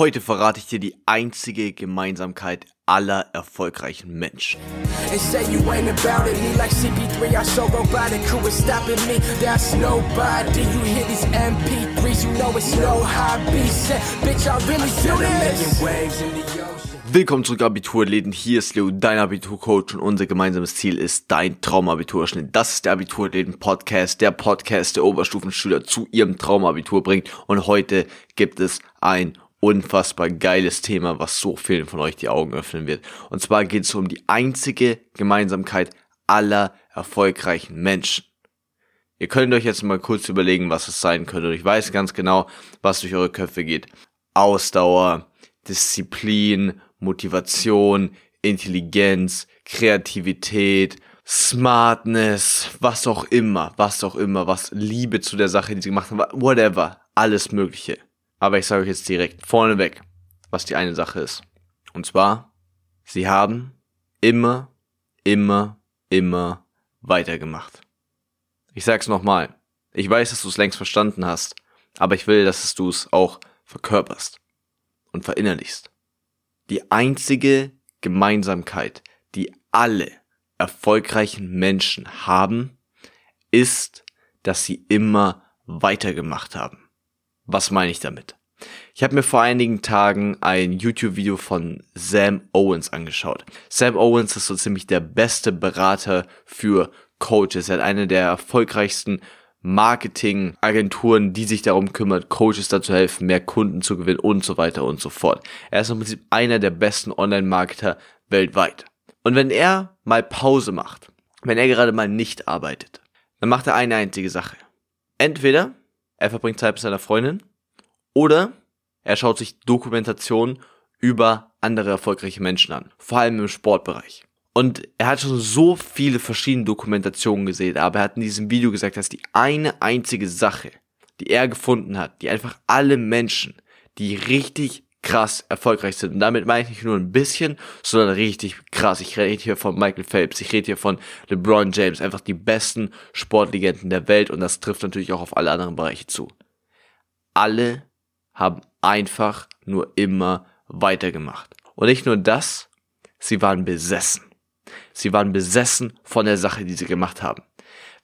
Heute verrate ich dir die einzige Gemeinsamkeit aller erfolgreichen Menschen. Willkommen zurück, Abiturläden. Hier ist Leo, dein Abiturcoach und unser gemeinsames Ziel ist dein Traumabiturschnitt. Das ist der Abiturläden Podcast, der Podcast, der Oberstufenschüler zu ihrem Traumabitur bringt. Und heute gibt es ein unfassbar geiles Thema, was so vielen von euch die Augen öffnen wird. Und zwar geht es um die einzige Gemeinsamkeit aller erfolgreichen Menschen. Ihr könnt euch jetzt mal kurz überlegen, was es sein könnte. Und ich weiß ganz genau, was durch eure Köpfe geht. Ausdauer, Disziplin, Motivation, Intelligenz, Kreativität, Smartness, was auch immer, was auch immer, was Liebe zu der Sache, die sie gemacht haben, whatever, alles Mögliche. Aber ich sage euch jetzt direkt vorneweg, was die eine Sache ist. Und zwar, sie haben immer, immer, immer weitergemacht. Ich sag's nochmal. Ich weiß, dass du es längst verstanden hast, aber ich will, dass du es auch verkörperst und verinnerlichst. Die einzige Gemeinsamkeit, die alle erfolgreichen Menschen haben, ist, dass sie immer weitergemacht haben. Was meine ich damit? Ich habe mir vor einigen Tagen ein YouTube-Video von Sam Owens angeschaut. Sam Owens ist so ziemlich der beste Berater für Coaches. Er hat eine der erfolgreichsten Marketingagenturen, die sich darum kümmert, Coaches dazu helfen, mehr Kunden zu gewinnen und so weiter und so fort. Er ist im Prinzip einer der besten Online-Marketer weltweit. Und wenn er mal Pause macht, wenn er gerade mal nicht arbeitet, dann macht er eine einzige Sache. Entweder er verbringt Zeit mit seiner Freundin oder er schaut sich Dokumentationen über andere erfolgreiche Menschen an, vor allem im Sportbereich. Und er hat schon so viele verschiedene Dokumentationen gesehen, aber er hat in diesem Video gesagt, dass die eine einzige Sache, die er gefunden hat, die einfach alle Menschen, die richtig krass erfolgreich sind. Und damit meine ich nicht nur ein bisschen, sondern richtig krass. Ich rede hier von Michael Phelps, ich rede hier von LeBron James, einfach die besten Sportlegenden der Welt und das trifft natürlich auch auf alle anderen Bereiche zu. Alle haben einfach nur immer weitergemacht. Und nicht nur das, sie waren besessen. Sie waren besessen von der Sache, die sie gemacht haben.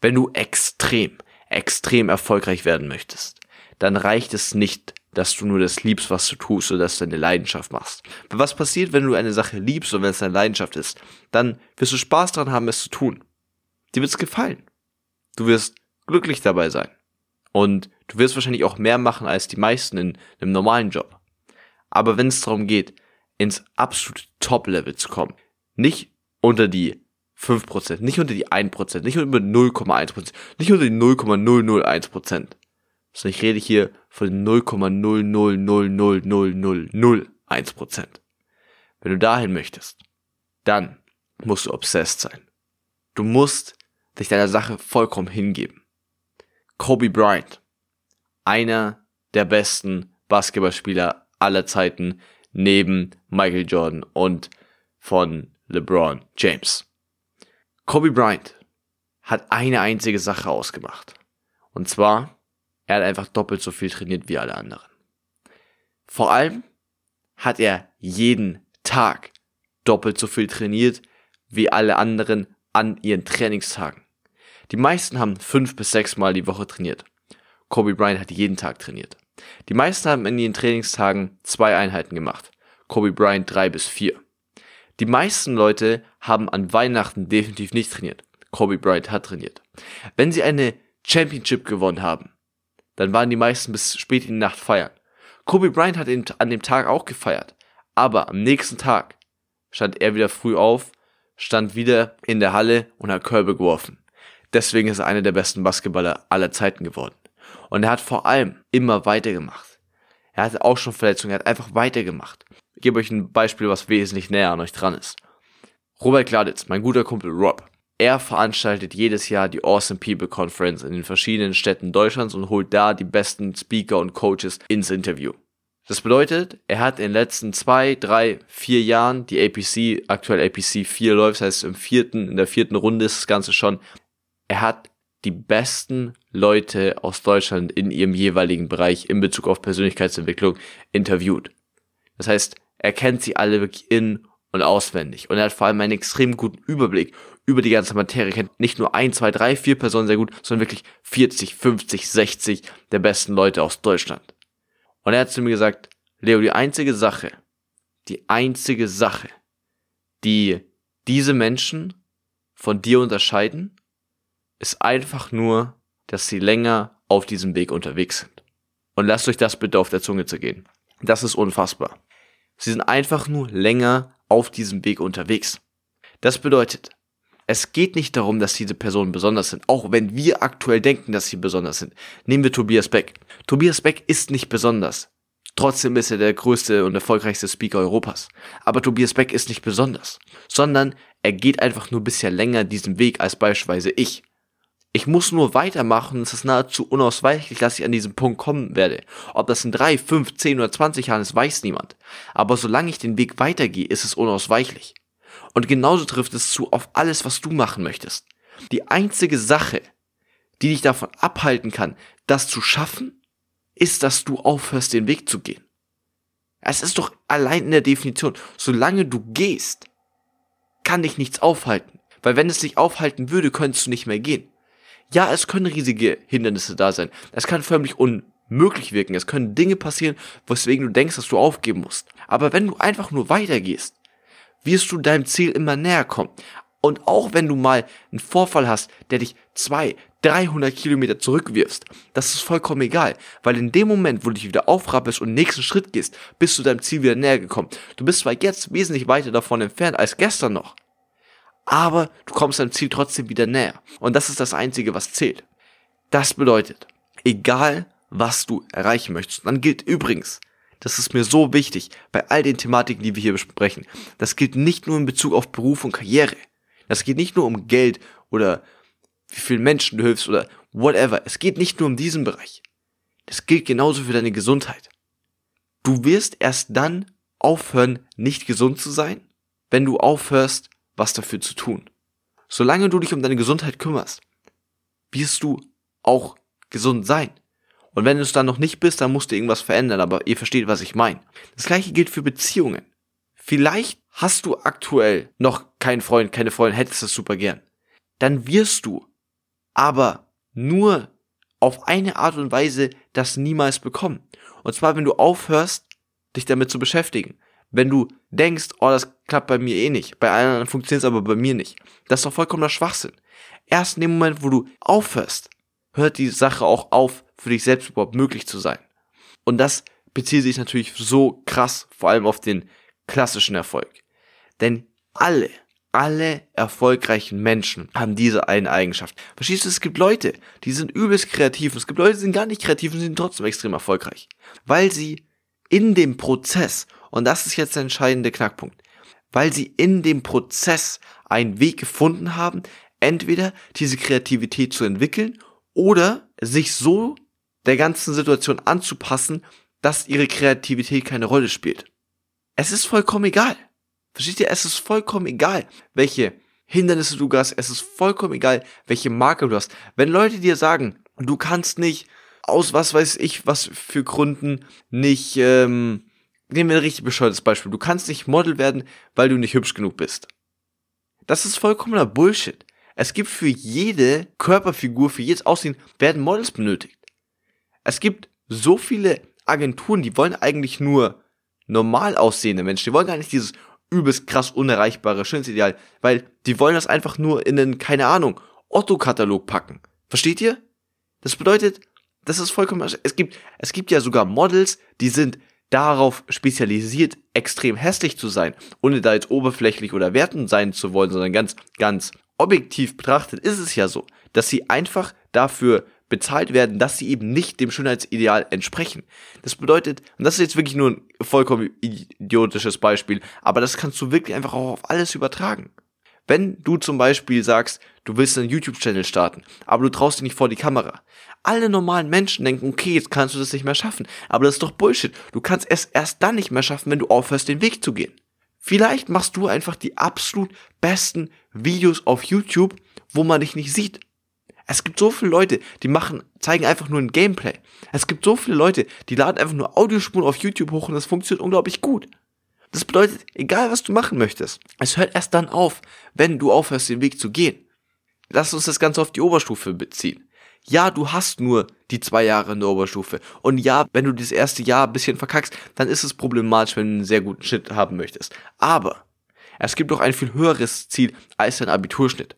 Wenn du extrem, extrem erfolgreich werden möchtest, dann reicht es nicht, dass du nur das liebst, was du tust oder dass du deine Leidenschaft machst. Was passiert, wenn du eine Sache liebst und wenn es deine Leidenschaft ist? Dann wirst du Spaß dran haben, es zu tun. Dir wird es gefallen. Du wirst glücklich dabei sein. Und du wirst wahrscheinlich auch mehr machen als die meisten in einem normalen Job. Aber wenn es darum geht, ins absolute Top-Level zu kommen, nicht unter die 5%, nicht unter die 1%, nicht unter 0,1%, nicht unter die 0,001%, sondern ich rede hier von 0,0000001%. Wenn du dahin möchtest, dann musst du obsessed sein. Du musst dich deiner Sache vollkommen hingeben. Kobe Bryant, einer der besten Basketballspieler aller Zeiten neben Michael Jordan und von LeBron James. Kobe Bryant hat eine einzige Sache ausgemacht. Und zwar, er hat einfach doppelt so viel trainiert wie alle anderen. Vor allem hat er jeden Tag doppelt so viel trainiert wie alle anderen an ihren Trainingstagen. Die meisten haben fünf bis sechs Mal die Woche trainiert. Kobe Bryant hat jeden Tag trainiert. Die meisten haben in ihren Trainingstagen zwei Einheiten gemacht. Kobe Bryant drei bis vier. Die meisten Leute haben an Weihnachten definitiv nicht trainiert. Kobe Bryant hat trainiert. Wenn sie eine Championship gewonnen haben, dann waren die meisten bis spät in die Nacht feiern. Kobe Bryant hat an dem Tag auch gefeiert. Aber am nächsten Tag stand er wieder früh auf, stand wieder in der Halle und hat Körbe geworfen. Deswegen ist er einer der besten Basketballer aller Zeiten geworden. Und er hat vor allem immer weitergemacht. Er hatte auch schon Verletzungen, er hat einfach weitergemacht. Ich gebe euch ein Beispiel, was wesentlich näher an euch dran ist. Robert Gladitz, mein guter Kumpel Rob, er veranstaltet jedes Jahr die Awesome People Conference in den verschiedenen Städten Deutschlands und holt da die besten Speaker und Coaches ins Interview. Das bedeutet, er hat in den letzten zwei, drei, vier Jahren die APC, aktuell APC 4 läuft, das heißt im vierten, in der vierten Runde ist das Ganze schon, er hat die besten Leute aus Deutschland in ihrem jeweiligen Bereich in Bezug auf Persönlichkeitsentwicklung interviewt. Das heißt, er kennt sie alle wirklich in und auswendig. Und er hat vor allem einen extrem guten Überblick über die ganze Materie. Er kennt nicht nur ein, zwei, drei, vier Personen sehr gut, sondern wirklich 40, 50, 60 der besten Leute aus Deutschland. Und er hat zu mir gesagt, Leo, die einzige Sache, die einzige Sache, die diese Menschen von dir unterscheiden, ist einfach nur, dass sie länger auf diesem Weg unterwegs sind. Und lasst euch das bitte auf der Zunge zu gehen. Das ist unfassbar. Sie sind einfach nur länger auf diesem Weg unterwegs. Das bedeutet, es geht nicht darum, dass diese Personen besonders sind, auch wenn wir aktuell denken, dass sie besonders sind. Nehmen wir Tobias Beck. Tobias Beck ist nicht besonders. Trotzdem ist er der größte und erfolgreichste Speaker Europas. Aber Tobias Beck ist nicht besonders, sondern er geht einfach nur bisher länger diesen Weg als beispielsweise ich. Ich muss nur weitermachen, es ist nahezu unausweichlich, dass ich an diesen Punkt kommen werde. Ob das in drei, fünf, zehn oder zwanzig Jahren ist, weiß niemand. Aber solange ich den Weg weitergehe, ist es unausweichlich. Und genauso trifft es zu auf alles, was du machen möchtest. Die einzige Sache, die dich davon abhalten kann, das zu schaffen, ist, dass du aufhörst, den Weg zu gehen. Es ist doch allein in der Definition, solange du gehst, kann dich nichts aufhalten. Weil wenn es dich aufhalten würde, könntest du nicht mehr gehen. Ja, es können riesige Hindernisse da sein. Es kann förmlich unmöglich wirken. Es können Dinge passieren, weswegen du denkst, dass du aufgeben musst. Aber wenn du einfach nur weitergehst, wirst du deinem Ziel immer näher kommen. Und auch wenn du mal einen Vorfall hast, der dich zwei, 300 Kilometer zurückwirfst, das ist vollkommen egal, weil in dem Moment, wo du dich wieder aufrappelst und nächsten Schritt gehst, bist du deinem Ziel wieder näher gekommen. Du bist zwar jetzt wesentlich weiter davon entfernt als gestern noch, aber du kommst deinem Ziel trotzdem wieder näher. Und das ist das Einzige, was zählt. Das bedeutet, egal was du erreichen möchtest, dann gilt übrigens, das ist mir so wichtig bei all den Thematiken, die wir hier besprechen, das gilt nicht nur in Bezug auf Beruf und Karriere. Das geht nicht nur um Geld oder wie vielen Menschen du hilfst oder whatever. Es geht nicht nur um diesen Bereich. Das gilt genauso für deine Gesundheit. Du wirst erst dann aufhören, nicht gesund zu sein, wenn du aufhörst, was dafür zu tun. Solange du dich um deine Gesundheit kümmerst, wirst du auch gesund sein. Und wenn du es dann noch nicht bist, dann musst du irgendwas verändern, aber ihr versteht, was ich meine. Das gleiche gilt für Beziehungen. Vielleicht hast du aktuell noch keinen Freund, keine Freundin, hättest es super gern. Dann wirst du aber nur auf eine Art und Weise das niemals bekommen. Und zwar, wenn du aufhörst, dich damit zu beschäftigen. Wenn du denkst, oh, das klappt bei mir eh nicht, bei allen anderen funktioniert es aber bei mir nicht. Das ist doch vollkommener Schwachsinn. Erst in dem Moment, wo du aufhörst, hört die Sache auch auf, für dich selbst überhaupt möglich zu sein. Und das bezieht sich natürlich so krass, vor allem auf den klassischen Erfolg. Denn alle alle erfolgreichen Menschen haben diese eine Eigenschaft. Verstehst du, es gibt Leute, die sind übelst kreativ und es gibt Leute, die sind gar nicht kreativ und sind trotzdem extrem erfolgreich. Weil sie in dem Prozess, und das ist jetzt der entscheidende Knackpunkt, weil sie in dem Prozess einen Weg gefunden haben, entweder diese Kreativität zu entwickeln oder sich so der ganzen Situation anzupassen, dass ihre Kreativität keine Rolle spielt. Es ist vollkommen egal. Versteht ihr? Es ist vollkommen egal, welche Hindernisse du hast. Es ist vollkommen egal, welche Marke du hast. Wenn Leute dir sagen, du kannst nicht aus was weiß ich was für Gründen nicht, ähm, nehmen wir ein richtig bescheuertes Beispiel. Du kannst nicht Model werden, weil du nicht hübsch genug bist. Das ist vollkommener Bullshit. Es gibt für jede Körperfigur, für jedes Aussehen werden Models benötigt. Es gibt so viele Agenturen, die wollen eigentlich nur normal aussehende Menschen. Die wollen gar nicht dieses übelst krass unerreichbare Schönheitsideal, weil die wollen das einfach nur in den, keine Ahnung, Otto-Katalog packen. Versteht ihr? Das bedeutet, das ist vollkommen, es gibt, es gibt ja sogar Models, die sind darauf spezialisiert, extrem hässlich zu sein, ohne da jetzt oberflächlich oder wertend sein zu wollen, sondern ganz, ganz objektiv betrachtet ist es ja so, dass sie einfach dafür bezahlt werden, dass sie eben nicht dem Schönheitsideal entsprechen. Das bedeutet, und das ist jetzt wirklich nur ein vollkommen idiotisches Beispiel, aber das kannst du wirklich einfach auch auf alles übertragen. Wenn du zum Beispiel sagst, du willst einen YouTube-Channel starten, aber du traust dich nicht vor die Kamera. Alle normalen Menschen denken, okay, jetzt kannst du das nicht mehr schaffen. Aber das ist doch Bullshit. Du kannst es erst dann nicht mehr schaffen, wenn du aufhörst, den Weg zu gehen. Vielleicht machst du einfach die absolut besten Videos auf YouTube, wo man dich nicht sieht. Es gibt so viele Leute, die machen, zeigen einfach nur ein Gameplay. Es gibt so viele Leute, die laden einfach nur Audiospuren auf YouTube hoch und das funktioniert unglaublich gut. Das bedeutet, egal was du machen möchtest, es hört erst dann auf, wenn du aufhörst, den Weg zu gehen. Lass uns das Ganze auf die Oberstufe beziehen. Ja, du hast nur die zwei Jahre in der Oberstufe. Und ja, wenn du das erste Jahr ein bisschen verkackst, dann ist es problematisch, wenn du einen sehr guten Schnitt haben möchtest. Aber es gibt doch ein viel höheres Ziel als dein Abiturschnitt.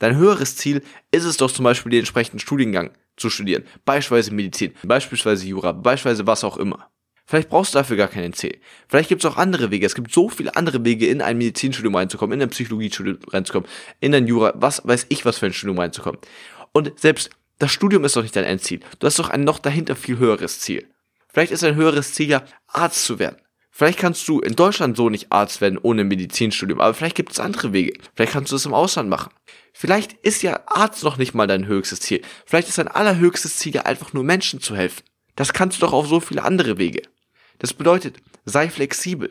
Dein höheres Ziel ist es doch zum Beispiel den entsprechenden Studiengang zu studieren. Beispielsweise Medizin, beispielsweise Jura, beispielsweise was auch immer. Vielleicht brauchst du dafür gar keinen C. Vielleicht gibt es auch andere Wege. Es gibt so viele andere Wege, in ein Medizinstudium reinzukommen, in ein Psychologiestudium reinzukommen, in ein Jura, was weiß ich, was für ein Studium reinzukommen. Und selbst das Studium ist doch nicht dein Endziel. Du hast doch ein noch dahinter viel höheres Ziel. Vielleicht ist ein höheres Ziel ja, Arzt zu werden. Vielleicht kannst du in Deutschland so nicht Arzt werden ohne Medizinstudium, aber vielleicht gibt es andere Wege. Vielleicht kannst du es im Ausland machen. Vielleicht ist ja Arzt noch nicht mal dein höchstes Ziel. Vielleicht ist dein allerhöchstes Ziel ja einfach nur Menschen zu helfen. Das kannst du doch auf so viele andere Wege. Das bedeutet, sei flexibel.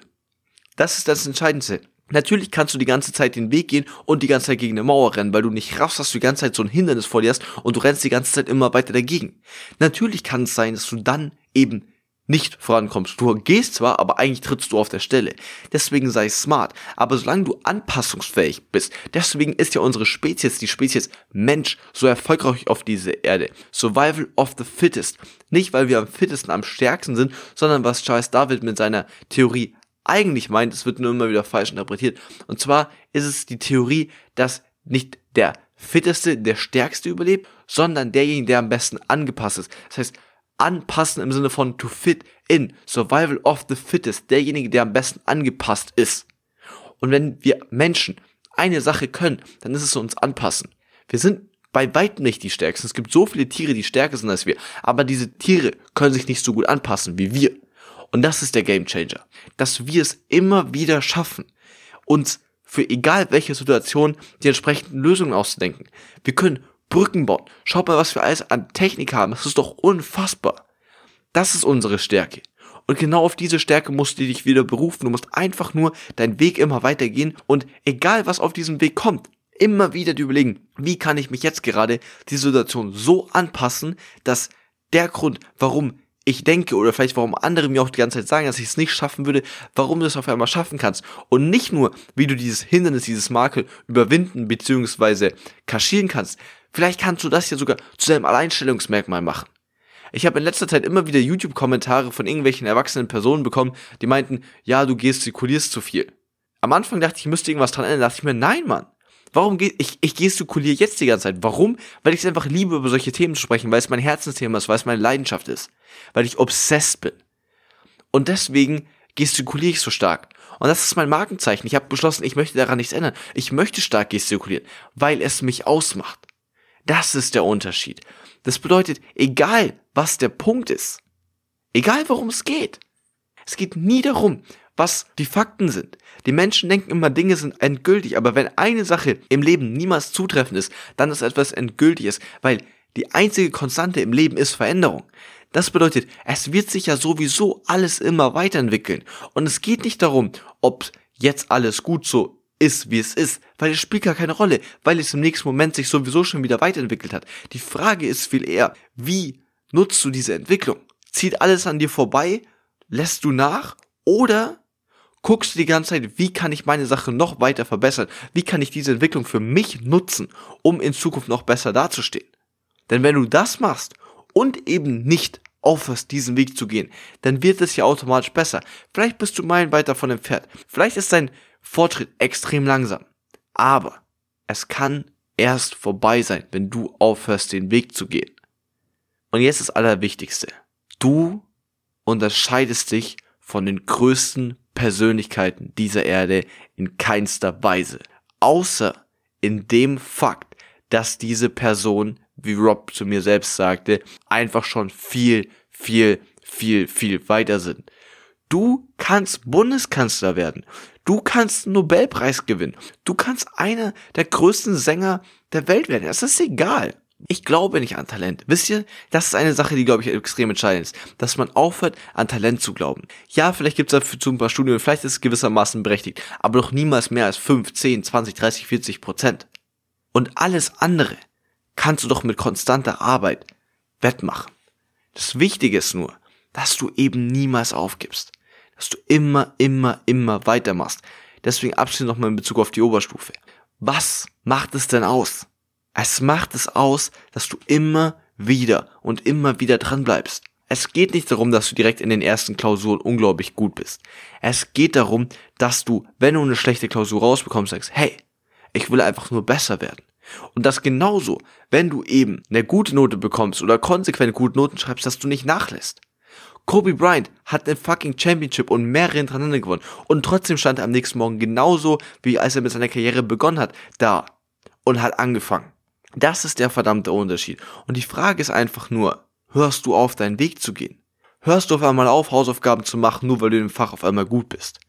Das ist das Entscheidendste. Natürlich kannst du die ganze Zeit den Weg gehen und die ganze Zeit gegen eine Mauer rennen, weil du nicht raffst, dass du die ganze Zeit so ein Hindernis vor dir hast und du rennst die ganze Zeit immer weiter dagegen. Natürlich kann es sein, dass du dann eben nicht vorankommst. Du gehst zwar, aber eigentlich trittst du auf der Stelle. Deswegen sei smart. Aber solange du anpassungsfähig bist, deswegen ist ja unsere Spezies, die Spezies Mensch, so erfolgreich auf dieser Erde. Survival of the fittest. Nicht, weil wir am fittesten, am stärksten sind, sondern was Charles David mit seiner Theorie eigentlich meint, es wird nur immer wieder falsch interpretiert. Und zwar ist es die Theorie, dass nicht der fitteste, der stärkste überlebt, sondern derjenige, der am besten angepasst ist. Das heißt, anpassen im Sinne von to fit in, survival of the fittest, derjenige, der am besten angepasst ist. Und wenn wir Menschen eine Sache können, dann ist es uns anpassen. Wir sind bei weitem nicht die stärksten. Es gibt so viele Tiere, die stärker sind als wir, aber diese Tiere können sich nicht so gut anpassen wie wir. Und das ist der Gamechanger, dass wir es immer wieder schaffen, uns für egal welche Situation die entsprechenden Lösungen auszudenken. Wir können Brücken bauen. Schaut mal, was wir alles an Technik haben. Das ist doch unfassbar. Das ist unsere Stärke. Und genau auf diese Stärke musst du dich wieder berufen. Du musst einfach nur deinen Weg immer weitergehen und egal was auf diesem Weg kommt, immer wieder dir überlegen, wie kann ich mich jetzt gerade die Situation so anpassen, dass der Grund, warum ich denke oder vielleicht warum andere mir auch die ganze Zeit sagen, dass ich es nicht schaffen würde, warum du es auf einmal schaffen kannst. Und nicht nur, wie du dieses Hindernis, dieses Makel überwinden bzw. kaschieren kannst, Vielleicht kannst du das ja sogar zu deinem Alleinstellungsmerkmal machen. Ich habe in letzter Zeit immer wieder YouTube-Kommentare von irgendwelchen erwachsenen Personen bekommen, die meinten, ja, du gestikulierst zu viel. Am Anfang dachte ich, ich müsste irgendwas dran ändern, dachte ich mir, nein, Mann. Warum geht ich, ich gestikuliere jetzt die ganze Zeit? Warum? Weil ich es einfach liebe, über solche Themen zu sprechen, weil es mein Herzensthema ist, weil es meine Leidenschaft ist, weil ich obsessed bin. Und deswegen gestikuliere ich so stark. Und das ist mein Markenzeichen. Ich habe beschlossen, ich möchte daran nichts ändern. Ich möchte stark gestikulieren, weil es mich ausmacht. Das ist der Unterschied. Das bedeutet, egal was der Punkt ist, egal worum es geht, es geht nie darum, was die Fakten sind. Die Menschen denken immer, Dinge sind endgültig, aber wenn eine Sache im Leben niemals zutreffend ist, dann ist etwas endgültiges, weil die einzige Konstante im Leben ist Veränderung. Das bedeutet, es wird sich ja sowieso alles immer weiterentwickeln. Und es geht nicht darum, ob jetzt alles gut so ist, wie es ist, weil es spielt gar keine Rolle, weil es im nächsten Moment sich sowieso schon wieder weiterentwickelt hat. Die Frage ist viel eher, wie nutzt du diese Entwicklung? Zieht alles an dir vorbei? Lässt du nach? Oder guckst du die ganze Zeit, wie kann ich meine Sache noch weiter verbessern? Wie kann ich diese Entwicklung für mich nutzen, um in Zukunft noch besser dazustehen? Denn wenn du das machst und eben nicht aufhörst, diesen Weg zu gehen, dann wird es ja automatisch besser. Vielleicht bist du meilenweit davon entfernt. Vielleicht ist dein Fortschritt extrem langsam. Aber es kann erst vorbei sein, wenn du aufhörst, den Weg zu gehen. Und jetzt das Allerwichtigste. Du unterscheidest dich von den größten Persönlichkeiten dieser Erde in keinster Weise. Außer in dem Fakt, dass diese Person, wie Rob zu mir selbst sagte, einfach schon viel, viel, viel, viel weiter sind. Du kannst Bundeskanzler werden. Du kannst einen Nobelpreis gewinnen. Du kannst einer der größten Sänger der Welt werden. Das ist egal. Ich glaube nicht an Talent. Wisst ihr, das ist eine Sache, die, glaube ich, extrem entscheidend ist. Dass man aufhört, an Talent zu glauben. Ja, vielleicht gibt es dafür zu ein paar Studien, vielleicht ist es gewissermaßen berechtigt, aber doch niemals mehr als 5, 10, 20, 30, 40 Prozent. Und alles andere kannst du doch mit konstanter Arbeit wettmachen. Das Wichtige ist nur, dass du eben niemals aufgibst. Dass du immer, immer, immer weitermachst. Deswegen abschließend nochmal in Bezug auf die Oberstufe. Was macht es denn aus? Es macht es aus, dass du immer wieder und immer wieder dran bleibst. Es geht nicht darum, dass du direkt in den ersten Klausuren unglaublich gut bist. Es geht darum, dass du, wenn du eine schlechte Klausur rausbekommst, sagst, hey, ich will einfach nur besser werden. Und das genauso, wenn du eben eine gute Note bekommst oder konsequent gute Noten schreibst, dass du nicht nachlässt. Kobe Bryant hat eine fucking Championship und mehrere hintereinander gewonnen. Und trotzdem stand er am nächsten Morgen genauso, wie als er mit seiner Karriere begonnen hat, da und hat angefangen. Das ist der verdammte Unterschied. Und die Frage ist einfach nur, hörst du auf, deinen Weg zu gehen? Hörst du auf einmal auf, Hausaufgaben zu machen, nur weil du im Fach auf einmal gut bist?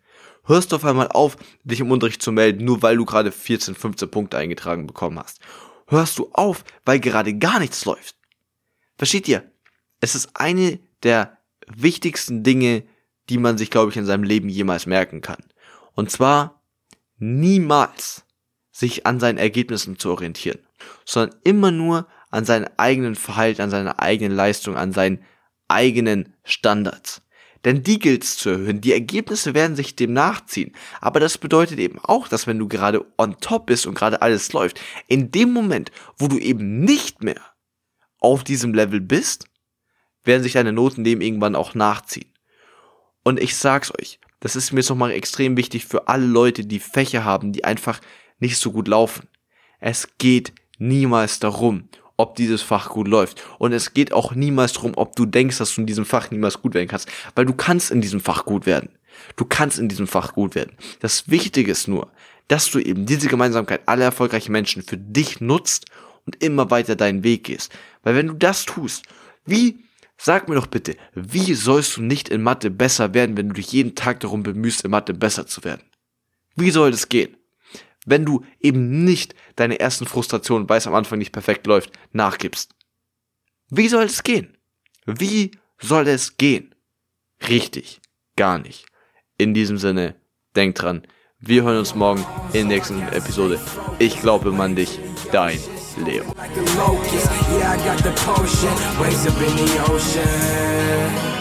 Hörst du auf einmal auf, dich im Unterricht zu melden, nur weil du gerade 14, 15 Punkte eingetragen bekommen hast? Hörst du auf, weil gerade gar nichts läuft? Versteht ihr? Es ist eine der wichtigsten Dinge, die man sich, glaube ich, in seinem Leben jemals merken kann. Und zwar niemals sich an seinen Ergebnissen zu orientieren, sondern immer nur an seinen eigenen Verhalten, an seiner eigenen Leistung, an seinen eigenen Standards. Denn die gilt es zu erhöhen. Die Ergebnisse werden sich dem nachziehen. Aber das bedeutet eben auch, dass wenn du gerade on top bist und gerade alles läuft, in dem Moment, wo du eben nicht mehr auf diesem Level bist, werden sich deine Noten dem irgendwann auch nachziehen. Und ich sag's euch, das ist mir jetzt nochmal extrem wichtig für alle Leute, die Fächer haben, die einfach nicht so gut laufen. Es geht niemals darum, ob dieses Fach gut läuft. Und es geht auch niemals darum, ob du denkst, dass du in diesem Fach niemals gut werden kannst. Weil du kannst in diesem Fach gut werden. Du kannst in diesem Fach gut werden. Das Wichtige ist nur, dass du eben diese Gemeinsamkeit aller erfolgreichen Menschen für dich nutzt und immer weiter deinen Weg gehst. Weil wenn du das tust, wie Sag mir doch bitte, wie sollst du nicht in Mathe besser werden, wenn du dich jeden Tag darum bemühst, in Mathe besser zu werden? Wie soll das gehen? Wenn du eben nicht deine ersten Frustrationen, weil es am Anfang nicht perfekt läuft, nachgibst. Wie soll es gehen? Wie soll es gehen? Richtig, gar nicht. In diesem Sinne, denk dran, wir hören uns morgen in der nächsten Episode. Ich glaube man dich, dein Like a locust, Yeah, I got the potion, waves up in the ocean.